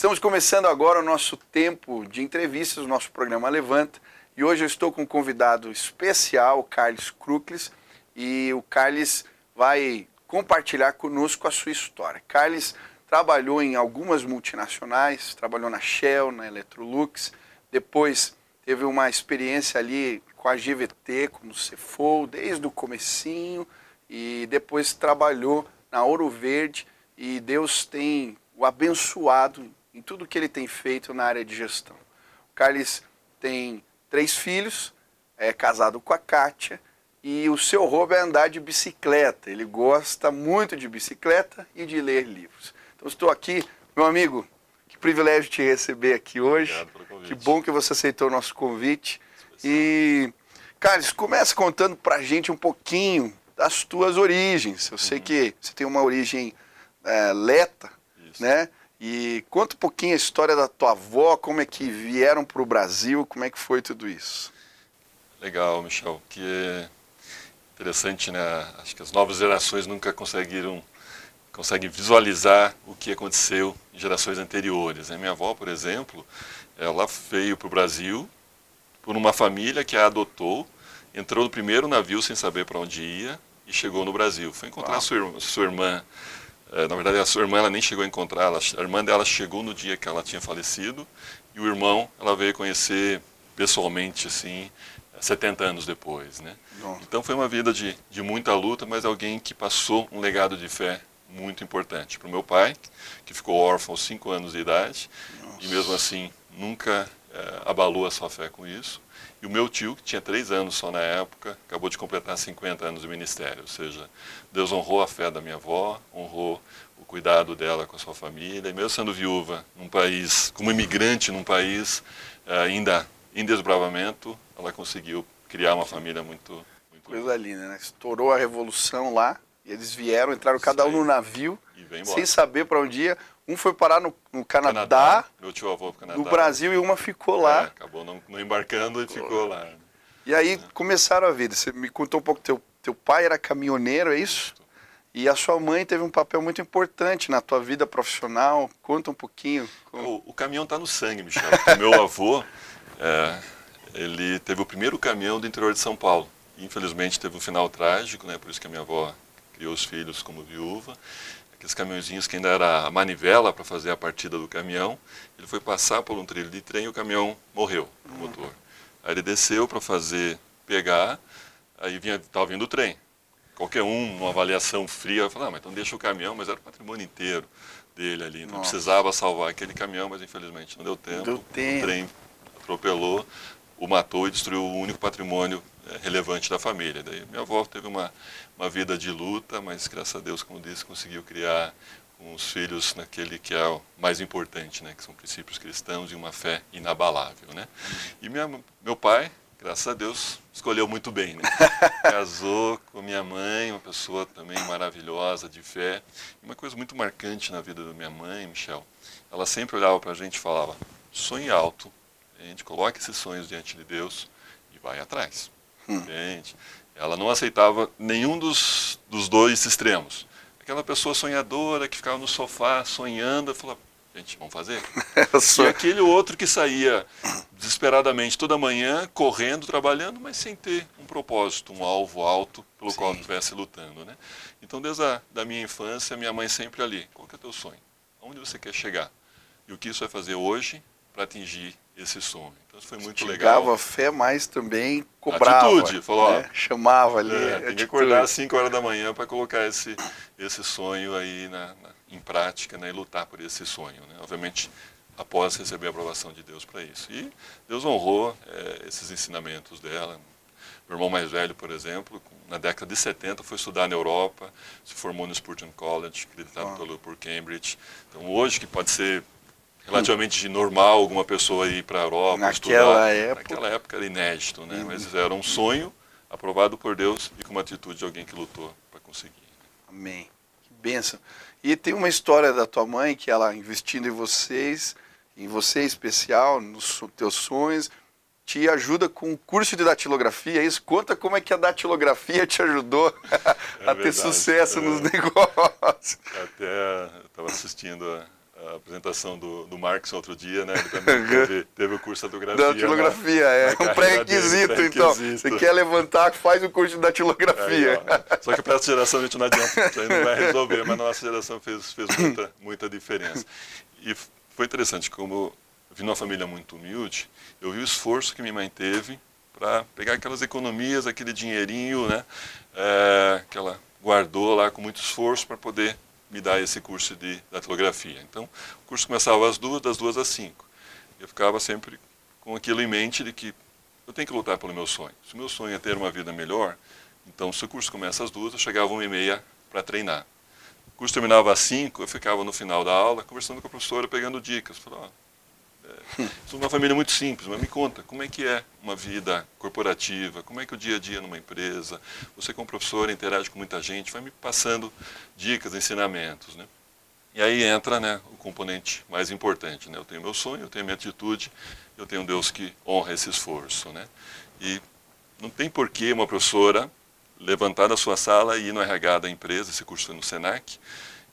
Estamos começando agora o nosso tempo de entrevistas, o nosso programa Levanta. E hoje eu estou com um convidado especial, o Carlos Kruklis, e o Carlos vai compartilhar conosco a sua história. Carlos trabalhou em algumas multinacionais, trabalhou na Shell, na Electrolux, depois teve uma experiência ali com a GVT, como CFO, desde o comecinho, e depois trabalhou na Ouro Verde, e Deus tem o abençoado em tudo que ele tem feito na área de gestão. O Carlos tem três filhos, é casado com a Kátia, e o seu hobby é andar de bicicleta. Ele gosta muito de bicicleta e de ler livros. Então estou aqui, meu amigo, que privilégio te receber aqui hoje. Obrigado pelo convite. Que bom que você aceitou o nosso convite. E, Carlos, começa contando pra gente um pouquinho das tuas origens. Eu sei Uhum. que você tem uma origem é, leta, Isso. né? E conta um pouquinho a história da tua avó, como é que vieram para o Brasil, como é que foi tudo isso. Legal, Michel. Que é interessante, né? Acho que as novas gerações nunca conseguiram conseguem visualizar o que aconteceu em gerações anteriores. A minha avó, por exemplo, ela veio para o Brasil por uma família que a adotou, entrou no primeiro navio sem saber para onde ia e chegou no Brasil. Foi encontrar sua, sua irmã. Eh, na verdade, a sua irmã ela nem chegou a encontrar. Ela, a irmã dela chegou no dia que ela tinha falecido e o irmão ela veio conhecer pessoalmente, assim, 70 anos depois, né? Nossa. Então foi uma vida de, de muita luta, mas alguém que passou um legado de fé muito importante para o meu pai, que ficou órfão aos 5 anos de idade e mesmo assim nunca eh, abalou a sua fé com isso. E o meu tio, que tinha 3 anos só na época, acabou de completar 50 anos de ministério. Ou seja, Deus honrou a fé da minha avó, honrou o cuidado dela com a sua família. E mesmo sendo viúva num país, como imigrante num país eh, ainda em desbravamento, ela conseguiu criar uma família muito, muito Coisa linda, né? Estourou a revolução lá, e eles vieram, entraram cada um no navio, sem saber para onde ia. Um foi parar no, no Canadá, Meu tio avô Canadá. no Brasil, e uma ficou lá. É, acabou não, não embarcando e ficou lá. E aí começaram a vida. Você me contou um pouco, teu, teu pai era caminhoneiro, é isso? E a sua mãe teve um papel muito importante na tua vida profissional. Conta um pouquinho. O, o caminhão está no sangue, Michel. porque meu avô, é, ele teve o primeiro caminhão do interior de São Paulo. Infelizmente teve um final trágico, né? Por isso que a minha avó criou os filhos como viúva. Aqueles caminhõezinhos que ainda era a manivela para fazer a partida do caminhão. Ele foi passar por um trilho de trem e o caminhão morreu, o motor. Aí ele desceu para fazer pegar, aí vinha, estava vindo o trem. Qualquer um, numa avaliação fria, falar, ah, mas então deixa o caminhão, mas era o patrimônio inteiro dele ali. Não Nossa. precisava salvar aquele caminhão, mas infelizmente não deu tempo. Deu tempo. O trem atropelou, o matou e destruiu o único patrimônio relevante da família. Daí minha avó teve uma, uma vida de luta, mas graças a Deus, como disse, conseguiu criar os filhos naquele que é o mais importante, né, que são princípios cristãos e uma fé inabalável, né? E minha, meu pai, graças a Deus, escolheu muito bem, né? Casou com minha mãe, uma pessoa também maravilhosa, de fé. E uma coisa muito marcante na vida da minha mãe, Michel, ela sempre olhava para a gente e falava, sonhe alto, a gente coloca esses sonhos diante de Deus e vai atrás. Entende? Ela não aceitava nenhum dos, dos dois extremos. Aquela pessoa sonhadora que ficava no sofá sonhando, falava, gente, vamos fazer? E aquele outro que saía desesperadamente toda manhã, correndo, trabalhando, mas sem ter um propósito, um alvo alto pelo Sim. qual estivesse lutando. Né? Então, desde a da minha infância, minha mãe sempre ali, qual que é o teu sonho? Aonde você quer chegar? E o que isso vai fazer hoje para atingir esse sonho? Então, isso foi muito legal. Instigava a fé, mas também cobrava. Atitude, falou, ó, né? Chamava ali. É, tem que acordar às 5 horas da manhã para colocar esse, esse sonho aí na, na- em prática né, e lutar por esse sonho. Né? Obviamente, após receber a aprovação de Deus para isso. E Deus honrou eh, esses ensinamentos dela. Meu irmão mais velho, por exemplo, na década de 70 foi estudar na Europa, se formou no Spurgeon College, acreditado Ah. pelo, por Cambridge. Então, hoje, que pode ser relativamente normal alguma pessoa ir para a Europa Naquela estudar, época. naquela época era inédito, né? Uhum. Mas era um sonho aprovado por Deus e com uma atitude de alguém que lutou para conseguir. Amém. Que bênção. E tem uma história da tua mãe que ela investindo em vocês, em você em especial, nos teus sonhos, te ajuda com o curso de datilografia. é Isso conta como é que a datilografia te ajudou a ter verdade. sucesso É. nos negócios. Até estava assistindo a, a apresentação do, do Marx outro dia, né? Ele também teve, teve o curso de datilografia. Datilografia, é um pré-requisito, pré então. Você quer levantar, faz o curso de datilografia. Só que para essa geração a gente não adianta, a gente não vai resolver, mas na nossa geração fez, fez muita, muita diferença. E foi interessante, como eu vim numa família muito humilde, eu vi o esforço que minha mãe teve para pegar aquelas economias, aquele dinheirinho, né? É, que ela guardou lá com muito esforço para poder me dar esse curso de datilografia. Então, o curso começava às duas, das duas às cinco. Eu ficava sempre com aquilo em mente de que eu tenho que lutar pelo meu sonho. Se o meu sonho é ter uma vida melhor, então se o curso começa às duas, eu chegava uma e meia para treinar. O curso terminava às cinco, eu ficava no final da aula conversando com a professora, pegando dicas. Falava, Sou uma família muito simples, mas me conta, como é que é uma vida corporativa? Como é que é o dia a dia numa empresa? Você como professor interage com muita gente, vai me passando dicas, ensinamentos, né? E aí entra né, o componente mais importante, né? Eu tenho meu sonho, eu tenho minha atitude, eu tenho um Deus que honra esse esforço, né? E não tem porquê uma professora levantar da sua sala e ir no RH da empresa, esse curso foi no Senac,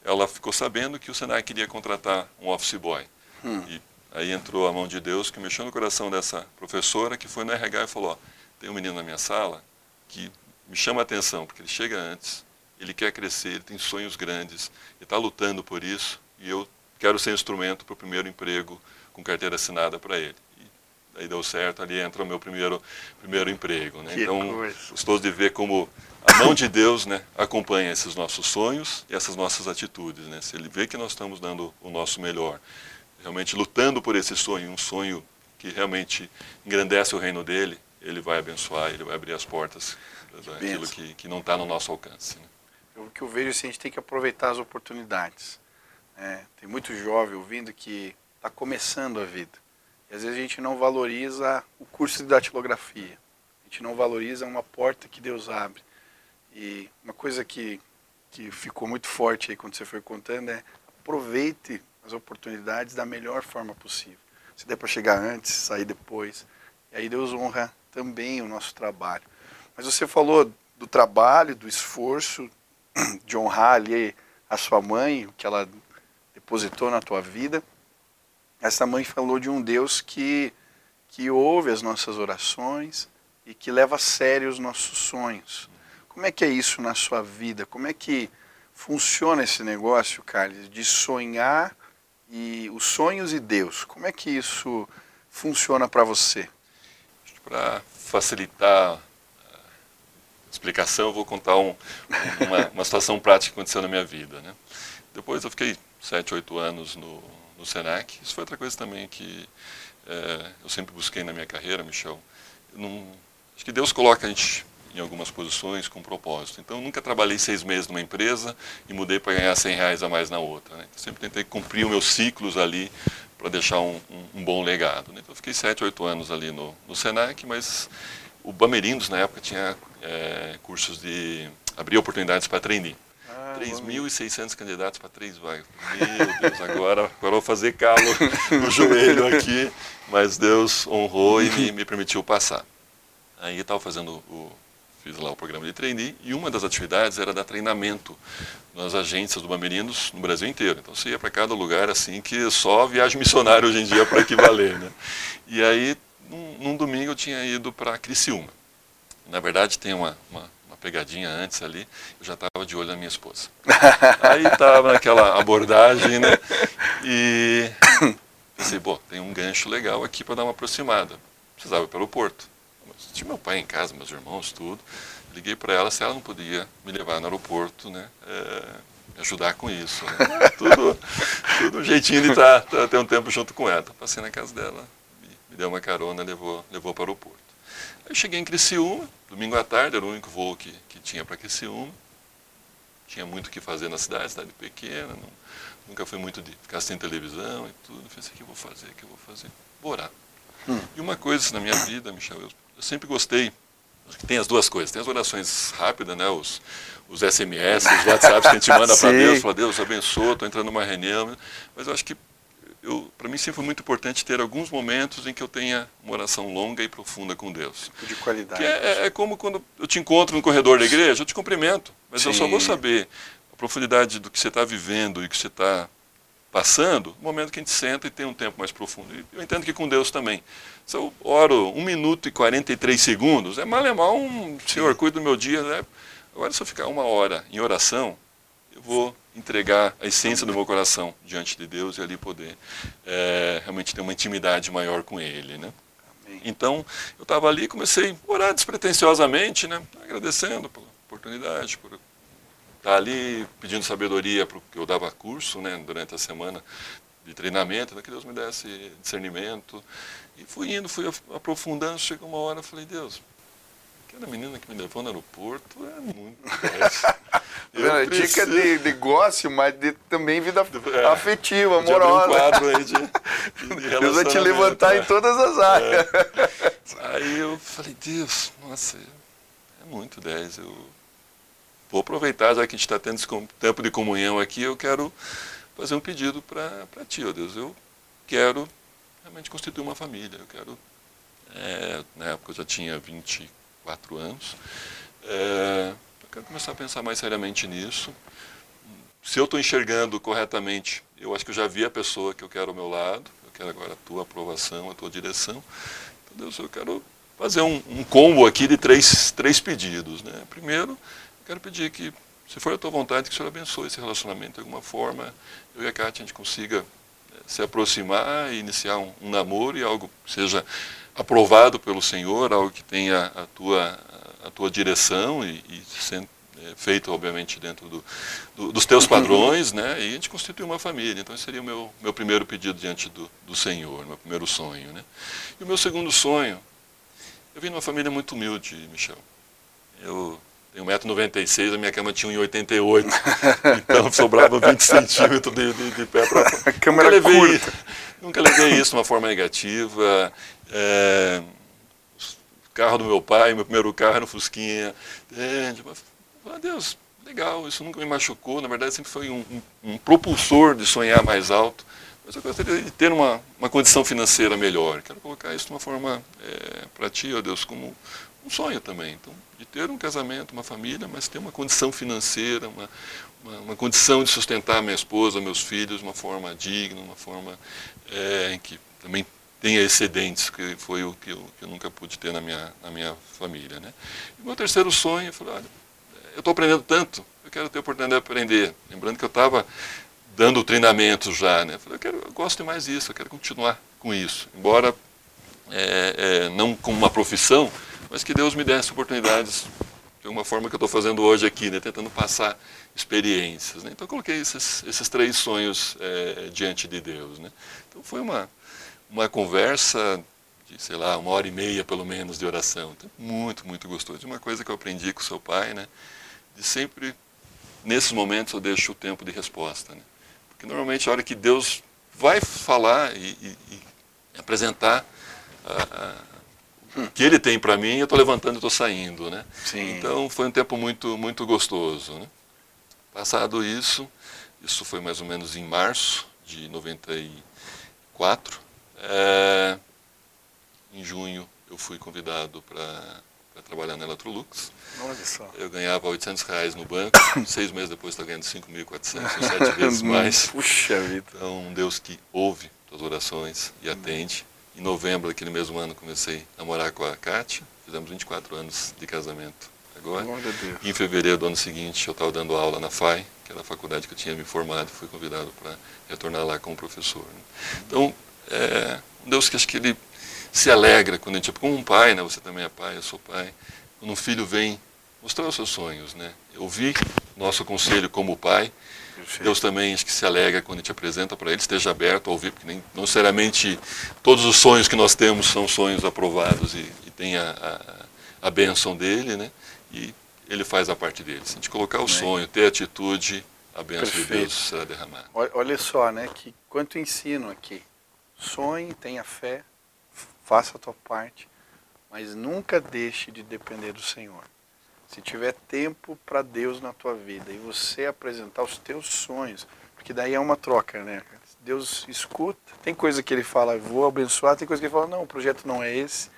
ela ficou sabendo que o Senac queria contratar um office boy. Hum. E Aí entrou a mão de Deus que mexeu no coração dessa professora que foi no RH e falou: ó, tem um menino na minha sala que me chama a atenção, porque ele chega antes, ele quer crescer, ele tem sonhos grandes, ele está lutando por isso e eu quero ser instrumento para o primeiro emprego com carteira assinada para ele. E aí deu certo, ali entra o meu primeiro, primeiro emprego. Né? Então, coisa. gostoso de ver como a mão de Deus né, acompanha esses nossos sonhos e essas nossas atitudes. Né? Se Ele vê que nós estamos dando o nosso melhor realmente lutando por esse sonho, um sonho que realmente engrandece o reino dele, ele vai abençoar, ele vai abrir as portas daquilo que, que não está no nosso alcance. Né? O que eu vejo é que a gente tem que aproveitar as oportunidades. É, tem muito jovem ouvindo que está começando a vida. E às vezes a gente não valoriza o curso de datilografia. A gente não valoriza uma porta que Deus abre. E uma coisa que, que ficou muito forte aí quando você foi contando é aproveite as oportunidades da melhor forma possível. Se der para chegar antes, sair depois. E aí Deus honra também o nosso trabalho. Mas você falou do trabalho, do esforço, de honrar ali a sua mãe, o que ela depositou na tua vida. Essa mãe falou de um Deus que, que ouve as nossas orações e que leva a sério os nossos sonhos. Como é que é isso na sua vida? Como é que funciona esse negócio, Carlos, de sonhar e os sonhos e Deus. Como é que isso funciona para você? Para facilitar explicação, eu vou contar um, uma, uma, situação prática que aconteceu na minha vida. Né? Depois eu fiquei sete, oito anos no, no Senac. Isso foi outra coisa também que é, eu sempre busquei na minha carreira, Michel. Não, acho que Deus coloca a gente em algumas posições com propósito. Então, nunca trabalhei seis meses numa empresa e mudei para ganhar 100 reais a mais na outra. Né? Então, sempre tentei cumprir os meus ciclos ali para deixar um, um, um, bom legado. Né? Então, fiquei sete, oito anos ali no, no Senac, mas o Bamerindos, na época, tinha é, cursos de... abrir oportunidades para treinar. Ah, 3.600 candidatos para três vagas. Meu Deus, agora, agora vou fazer calo no joelho aqui, mas Deus honrou e me, me permitiu passar. Aí eu estava fazendo o, fiz lá o programa de trainee e uma das atividades era dar treinamento nas agências do Bamerinos no Brasil inteiro. Então você ia para cada lugar assim que só viagem missionária hoje em dia para equivaler, né? E aí num, num, domingo eu tinha ido para Criciúma. Na verdade tem uma, uma, pegadinha antes ali, eu já estava de olho na minha esposa. Aí estava naquela abordagem, né? E pensei, pô, tem um gancho legal aqui para dar uma aproximada. Precisava ir pelo porto tinha meu pai em casa, meus irmãos, tudo. Liguei para ela se ela não podia me levar no aeroporto, né? É, me ajudar com isso. Né? tudo, tudo um jeitinho de estar tá, tá, ter um tempo junto com ela. Passei na casa dela, me, me deu uma carona, levou, levou para o aeroporto. Aí cheguei em Criciúma, domingo à tarde, era o único voo que, que tinha para Criciúma. Tinha muito o que fazer na cidade, cidade pequena, não, nunca fui muito de ficar sem televisão e tudo. Pensei, o que eu vou fazer, o que eu vou fazer? Vou orar. Hum. E uma coisa na minha vida, Michel, eu eu sempre gostei. Tem as duas coisas. Tem as orações rápidas, né? Os, os SMS, os WhatsApps que a gente manda para Deus, fala, Deus abençoa, estou entrando numa reunião. Mas eu acho que para mim sempre foi muito importante ter alguns momentos em que eu tenha uma oração longa e profunda com Deus. De qualidade. É, é, é, como quando eu te encontro no corredor da igreja, eu te cumprimento, mas Sim. eu só vou saber a profundidade do que você está vivendo e que você está passando, o momento que a gente senta e tem um tempo mais profundo. E eu entendo que com Deus também. Se eu oro 1 minuto e 43 segundos, é mal é mal um Senhor, cuida do meu dia. Né? Agora, se eu ficar uma hora em oração, eu vou entregar a essência do meu coração diante de Deus e ali poder é, realmente ter uma intimidade maior com Ele. Né? Então, eu estava ali e comecei a orar despretensiosamente, né? agradecendo pela oportunidade, por estar ali pedindo sabedoria, porque eu dava curso né? durante a semana de treinamento, né? que Deus me desse discernimento. E fui indo, fui aprofundando, chegou uma hora, falei, Deus, aquela menina que me levou no aeroporto é muito Eu Dica de negócio, mas de, também vida é, afetiva, amorosa. Um quadro aí de, de Deus vai te levantar né? em todas as áreas. É. Aí eu falei, Deus, nossa, é muito 10. Eu vou aproveitar, já que a gente está tendo esse tempo de comunhão aqui, eu quero fazer um pedido para ti, ó Deus. Eu quero realmente constituir uma família. Eu quero, é, na época eu já tinha 24 anos, é, eu quero começar a pensar mais seriamente nisso. Se eu estou enxergando corretamente, eu acho que eu já vi a pessoa que eu quero ao meu lado, eu quero agora a tua aprovação, a tua direção. Então, Deus, eu quero fazer um, um combo aqui de três, três pedidos. Né? Primeiro, quero pedir que, se for a tua vontade, que o Senhor abençoe esse relacionamento de alguma forma. Eu e a Kátia, a gente consiga eh, se aproximar e iniciar um, um namoro e algo que seja aprovado pelo Senhor, algo que tenha a tua, a tua direção e, e sendo é, feito, obviamente, dentro do, do, dos teus padrões, né? E a gente constitui uma família. Então, esse seria o meu, meu primeiro pedido diante do, do Senhor, meu primeiro sonho, né? E o meu segundo sonho, eu vim numa família muito humilde, Michel. Eu tenho 1,96m, a minha cama tinha 1,88m. então, sobrava 20 centímetros de, de, de pé para fora. Câmera nunca levei, curta. Nunca levei isso de uma forma negativa. É, carro do meu pai, meu primeiro carro era um Fusquinha. É, tipo, ah, Deus, legal, isso nunca me machucou. Na verdade, sempre foi um, um, um, propulsor de sonhar mais alto. Mas eu gostaria de ter uma, uma condição financeira melhor. Quero colocar isso de uma forma é, para ti, ó Deus, como um sonho também. Então, de ter um casamento, uma família, mas ter uma condição financeira, uma, uma, uma condição de sustentar minha esposa, meus filhos de uma forma digna, uma forma é, em que também tenha excedentes, que foi o que eu, que eu, nunca pude ter na minha, na minha família. Né? E meu terceiro sonho, eu falei, olha, eu estou aprendendo tanto, eu quero ter a oportunidade de aprender. Lembrando que eu estava dando treinamento já, né? Eu, falei, eu, quero, eu gosto mais disso, eu quero continuar com isso. Embora é, é, não como uma profissão, mas que Deus me desse oportunidades de uma forma que eu estou fazendo hoje aqui, né? tentando passar experiências. Né? Então eu coloquei esses, esses três sonhos é, diante de Deus. Né? Então foi uma, uma conversa de, sei lá, uma hora e meia pelo menos de oração. Então, muito, muito gostoso. Uma coisa que eu aprendi com seu pai, né? de sempre, nesses momentos, eu deixo o tempo de resposta. Né? Porque normalmente a hora que Deus vai falar e, e, e apresentar a, a, que Ele tem para mim, eu estou levantando e estou saindo. Né? Sim. Então foi um tempo muito, muito gostoso. Né? Passado isso, isso foi mais ou menos em março de 94, é, em junho eu fui convidado para trabalhar na Electrolux. Olha só. Eu ganhava 800 reais no banco, seis meses depois estou ganhando 5.400, sete vezes mais. Puxa vida. Então, um Deus que ouve as orações e atende. Em novembro daquele mesmo ano comecei a morar com a Kátia, fizemos 24 anos de casamento agora. Em fevereiro do ano seguinte eu estava dando aula na FAI, que era a faculdade que eu tinha me formado, fui convidado para retornar lá como professor. Né? Então, é, um Deus que acho que ele se alegra quando a gente, como um pai, né? Você também é pai, eu sou pai. Quando um filho vem mostrar os seus sonhos, né? Ouvir nosso conselho como pai. Deus também acho que se alegra quando a gente apresenta para ele, esteja aberto a ouvir, porque nem, não necessariamente todos os sonhos que nós temos são sonhos aprovados e, e tem a, a, a bênção dele, né? E ele faz a parte dele. Se a gente colocar o Amém. sonho, ter atitude, a bênção Perfeito. de Deus será derramada. Olha só, né? Que quanto ensino aqui. Sonhe, tenha fé, faça a tua parte, mas nunca deixe de depender do Senhor. Se tiver tempo para Deus na tua vida e você apresentar os teus sonhos, porque daí é uma troca, né? Deus escuta, tem coisa que ele fala, vou abençoar, tem coisa que ele fala, não, o projeto não é esse.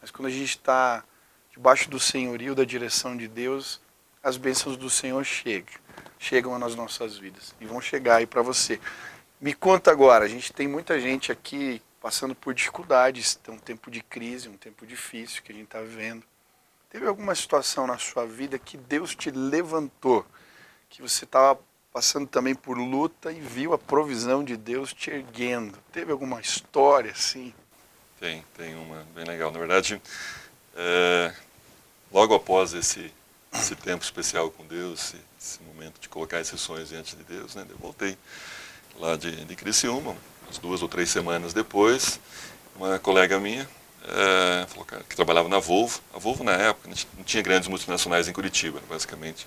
Mas quando a gente está debaixo do senhorio, da direção de Deus, as bênçãos do Senhor chegam, chegam nas nossas vidas e vão chegar aí para você. Me conta agora, a gente tem muita gente aqui passando por dificuldades, tem um tempo de crise, um tempo difícil que a gente está vivendo. Teve alguma situação na sua vida que Deus te levantou, que você estava passando também por luta e viu a provisão de Deus te erguendo? Teve alguma história assim? Tem, tem uma bem legal. Na verdade, é, logo após esse, esse tempo especial com Deus, esse, esse, momento de colocar esses sonhos diante de Deus, né, eu voltei lá de, de Criciúma, umas duas ou três semanas depois, uma colega minha, é, falou, cara, que trabalhava na Volvo. A Volvo, na época, não tinha grandes multinacionais em Curitiba, basicamente.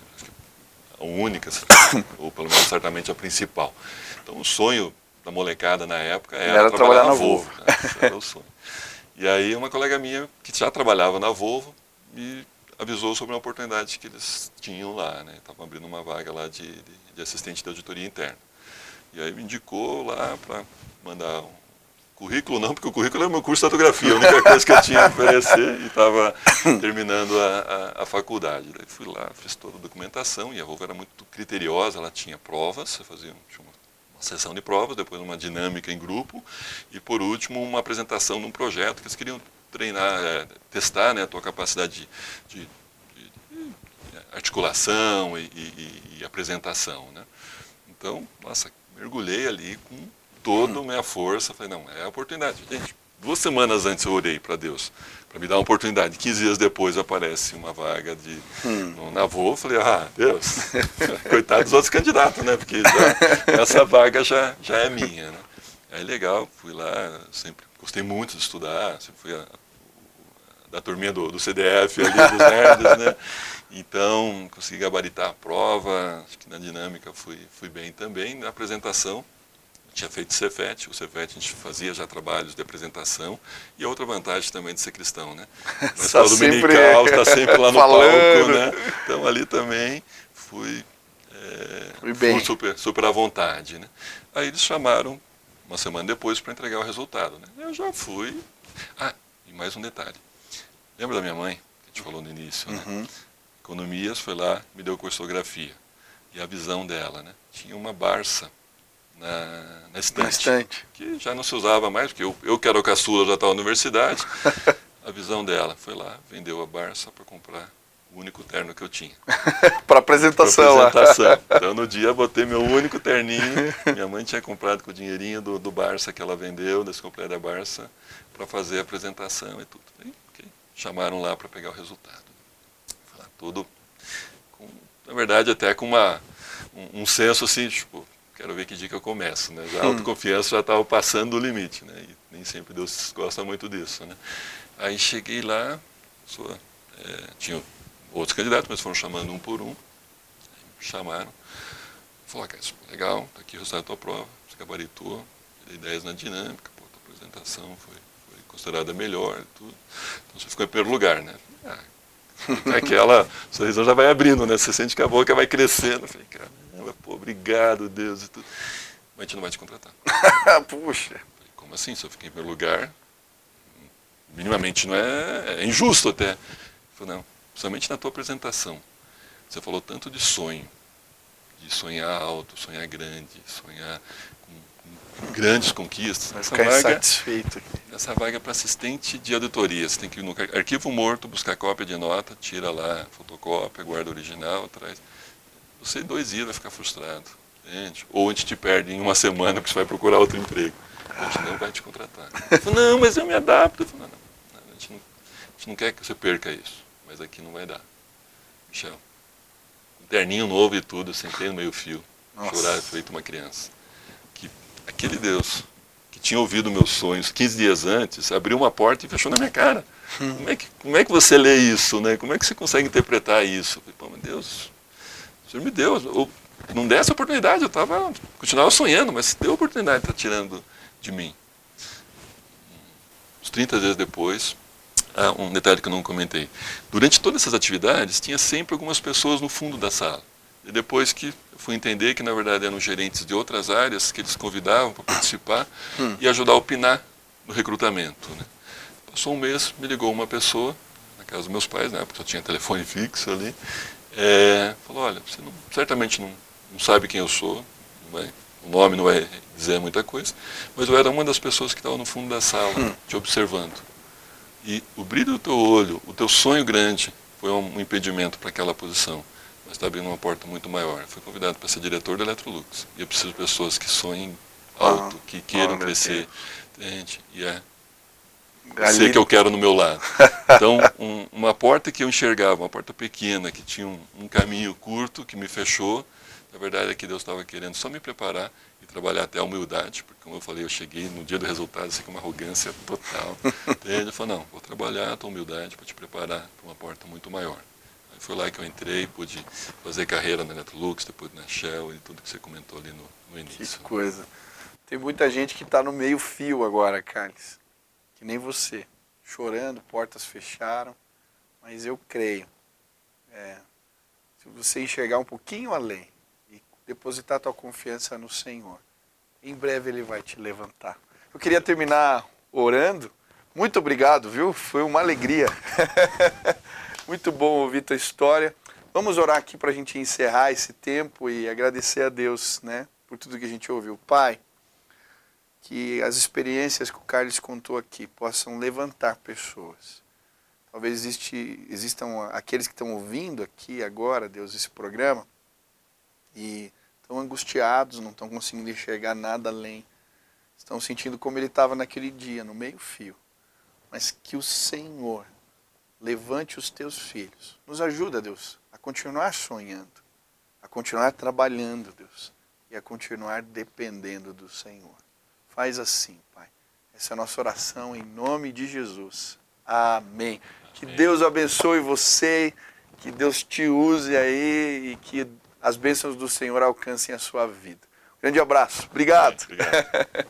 a única, ou pelo menos certamente a principal. Então, o sonho da molecada na época era, era trabalhar, trabalhar, na, Volvo. Volvo né? era o sonho. E aí, uma colega minha, que já trabalhava na Volvo, me avisou sobre uma oportunidade que eles tinham lá. Né? Estavam abrindo uma vaga lá de, de, de assistente de auditoria interna. E aí me indicou lá para mandar um currículo, não, porque o currículo era o meu curso de fotografia, a única coisa que eu tinha a oferecer e estava terminando a, a, a, faculdade. Daí fui lá, fiz toda a documentação e a Volvo era muito criteriosa, ela tinha provas, você fazia uma, uma sessão de provas, depois uma dinâmica em grupo e por último uma apresentação num projeto que eles queriam treinar, é, testar né, a tua capacidade de, de, de, de articulação e, e, e apresentação. Né? Então, nossa, mergulhei ali com toda a minha força. Falei, não, é a oportunidade. Gente, duas semanas antes eu orei para Deus, para me dar uma oportunidade. 15 dias depois aparece uma vaga de hum. na Volvo. Falei, ah, Deus, coitado dos outros candidatos, né? Porque já, essa vaga já, já é minha, né? Aí legal, fui lá, sempre gostei muito de estudar, sempre fui a, a, da turminha do, do CDF ali, dos nerds, né? Então, consegui gabaritar a prova, acho que na dinâmica fui, fui bem também. Na apresentação, tinha feito Cefet, o Cefet a gente fazia já trabalhos de apresentação, e a outra vantagem também de ser cristão, né? Na escola dominical, está sempre lá no palco, né? Então ali também fui, é, fui, bem. fui super, super à vontade, né? Aí eles chamaram uma semana depois para entregar o resultado, né? Eu já fui. Ah, e mais um detalhe. Lembra da minha mãe, que a gente falou no início, né? Uhum. Economias foi lá, me deu cursografia. E a visão dela, né? Tinha uma Barça na, na, estante, na estante, que já não se usava mais, porque eu, eu que era o caçula, já estava na universidade. a visão dela foi lá, vendeu a Barça para comprar o único terno que eu tinha. para apresentação, pra apresentação. Então no dia botei meu único terninho. Minha mãe tinha comprado com o dinheirinho do, do Barça que ela vendeu, desse completo da Barça, para fazer a apresentação e tudo. E, okay. Chamaram lá para pegar o resultado tudo, com, na verdade, até com uma, um, um senso assim, tipo, quero ver que dia que eu começo, né? Já a hum. autoconfiança já estava passando o limite, né? E nem sempre Deus gosta muito disso, né? Aí cheguei lá, sua, é, tinha outros candidatos, mas foram chamando um por um, me chamaram, falaram, cara, isso legal, tá aqui o resultado da tua prova, você gabaritou, dei 10 na dinâmica, pô, tua apresentação foi, foi considerada melhor e tudo, então você ficou em primeiro lugar, né? Ah, Aquela, o sorriso já vai abrindo, né? Você sente que a boca vai crescendo. Eu falei, pô, obrigado, Deus e tudo. Mas a gente não vai te contratar. Puxa. Falei, Como assim? Se eu fiquei em primeiro lugar, minimamente não é, é injusto até. Eu falei, não, somente na tua apresentação. Você falou tanto de sonho, de sonhar alto, sonhar grande, sonhar grandes conquistas. Vai ficar vaga, insatisfeito. Essa vaga é para assistente de auditoria. Você tem que ir no arquivo morto, buscar cópia de nota, tira lá, fotocópia, guarda original, traz. Você dois dias vai ficar frustrado. Entende? Ou a gente te perde em uma semana porque você vai procurar outro emprego. A gente não vai te contratar. Falo, não, mas eu me adapto. Eu falo, não, não, a, gente não, a gente não quer que você perca isso. Mas aqui não vai dar. Michel, um terninho novo e tudo, sentei no meio fio. Nossa. Chorar feito uma criança aquele Deus que tinha ouvido meus sonhos 15 dias antes, abriu uma porta e fechou na minha cara. Hum. Como é que, como é que você lê isso? Né? Como é que você consegue interpretar isso? falei, Pô, meu Deus, Senhor me deu. Eu, não desse oportunidade, eu tava, continuava sonhando, mas deu a oportunidade de estar tirando de mim. Uns 30 dias depois, ah, um detalhe que eu não comentei. Durante todas essas atividades, tinha sempre algumas pessoas no fundo da sala. E depois que eu fui entender que, na verdade, eram gerentes de outras áreas que eles convidavam para participar hum. e ajudar a opinar no recrutamento. Né? Passou um mês, me ligou uma pessoa, na casa dos meus pais, né, porque eu tinha telefone fixo ali, é, falou, olha, você não, certamente não, não, sabe quem eu sou, vai, o nome não vai dizer muita coisa, mas eu era uma das pessoas que estava no fundo da sala, hum. te observando. E o brilho do teu olho, o teu sonho grande, foi um impedimento para aquela posição. Mas está abrindo uma porta muito maior. Eu fui convidado para ser diretor da Electrolux. E eu preciso de pessoas que sonhem alto, ah, que queiram crescer. E é sei que eu quero no meu lado. Então, um, uma porta que eu enxergava, uma porta pequena, que tinha um, um caminho curto, que me fechou, na verdade é que Deus estava querendo só me preparar e trabalhar até a humildade, porque como eu falei, eu cheguei no dia do resultado assim, com uma arrogância total. Ele falou, não, vou trabalhar a tua humildade para te preparar para uma porta muito maior. Aí foi lá que eu entrei, pude fazer carreira na Electrolux, depois na Shell e tudo que você comentou ali no, no início. Que coisa. Tem muita gente que está no meio fio agora, Carlos que nem você, chorando, portas fecharam, mas eu creio. É, se você enxergar um pouquinho além e depositar tua confiança no Senhor, em breve Ele vai te levantar. Eu queria terminar orando. Muito obrigado, viu? Foi uma alegria. Muito bom ouvir tua história. Vamos orar aqui para a gente encerrar esse tempo e agradecer a Deus, né, por tudo que a gente ouviu. Pai, que as experiências que o Carlos contou aqui possam levantar pessoas. Talvez existe, existam aqueles que estão ouvindo aqui agora, Deus, esse programa, e estão angustiados, não estão conseguindo enxergar nada além. Estão sentindo como ele estava naquele dia, no meio-fio. Mas que o Senhor levante os teus filhos. Nos ajuda, Deus, a continuar sonhando, a continuar trabalhando, Deus, e a continuar dependendo do Senhor. Faz assim, Pai. Essa é a nossa oração em nome de Jesus. Amém. Que Deus abençoe você, que Deus te use aí e que as bênçãos do Senhor alcancem a sua vida. Grande abraço. Obrigado. Obrigado.